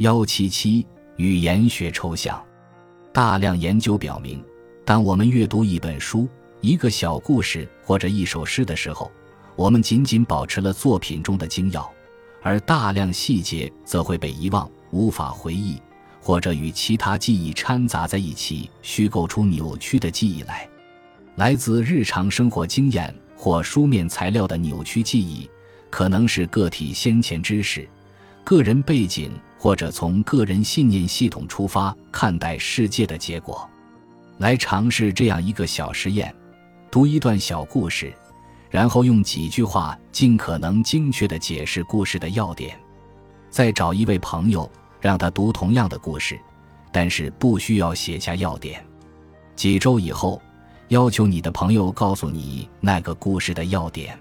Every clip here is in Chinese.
幺七七语言学抽象，大量研究表明，当我们阅读一本书、一个小故事或者一首诗的时候，我们仅仅保持了作品中的精要，而大量细节则会被遗忘，无法回忆，或者与其他记忆掺杂在一起，虚构出扭曲的记忆来。来自日常生活经验或书面材料的扭曲记忆，可能是个体先前知识。个人背景或者从个人信念系统出发看待世界的结果，来尝试这样一个小实验：读一段小故事，然后用几句话尽可能精确地解释故事的要点。再找一位朋友，让他读同样的故事，但是不需要写下要点。几周以后，要求你的朋友告诉你那个故事的要点，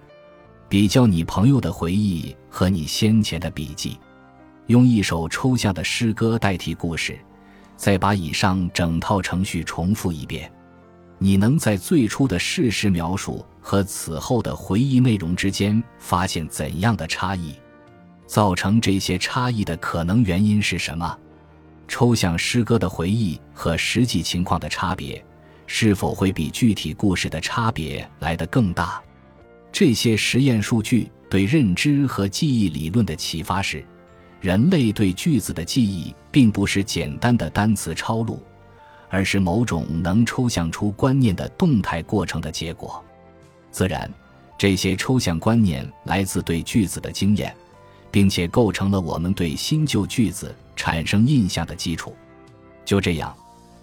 比较你朋友的回忆和你先前的笔记。用一首抽象的诗歌代替故事，再把以上整套程序重复一遍。你能在最初的事实描述和此后的回忆内容之间发现怎样的差异？造成这些差异的可能原因是什么？抽象诗歌的回忆和实际情况的差别，是否会比具体故事的差别来得更大？这些实验数据对认知和记忆理论的启发是。人类对句子的记忆并不是简单的单词抄录，而是某种能抽象出观念的动态过程的结果。自然，这些抽象观念来自对句子的经验，并且构成了我们对新旧句子产生印象的基础。就这样，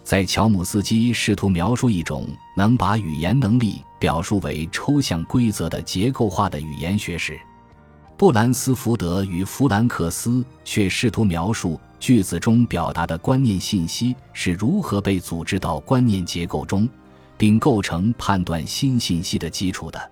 在乔姆斯基试图描述一种能把语言能力表述为抽象规则的结构化的语言学时，布兰斯福德与弗兰克斯却试图描述句子中表达的观念信息是如何被组织到观念结构中，并构成判断新信息的基础的。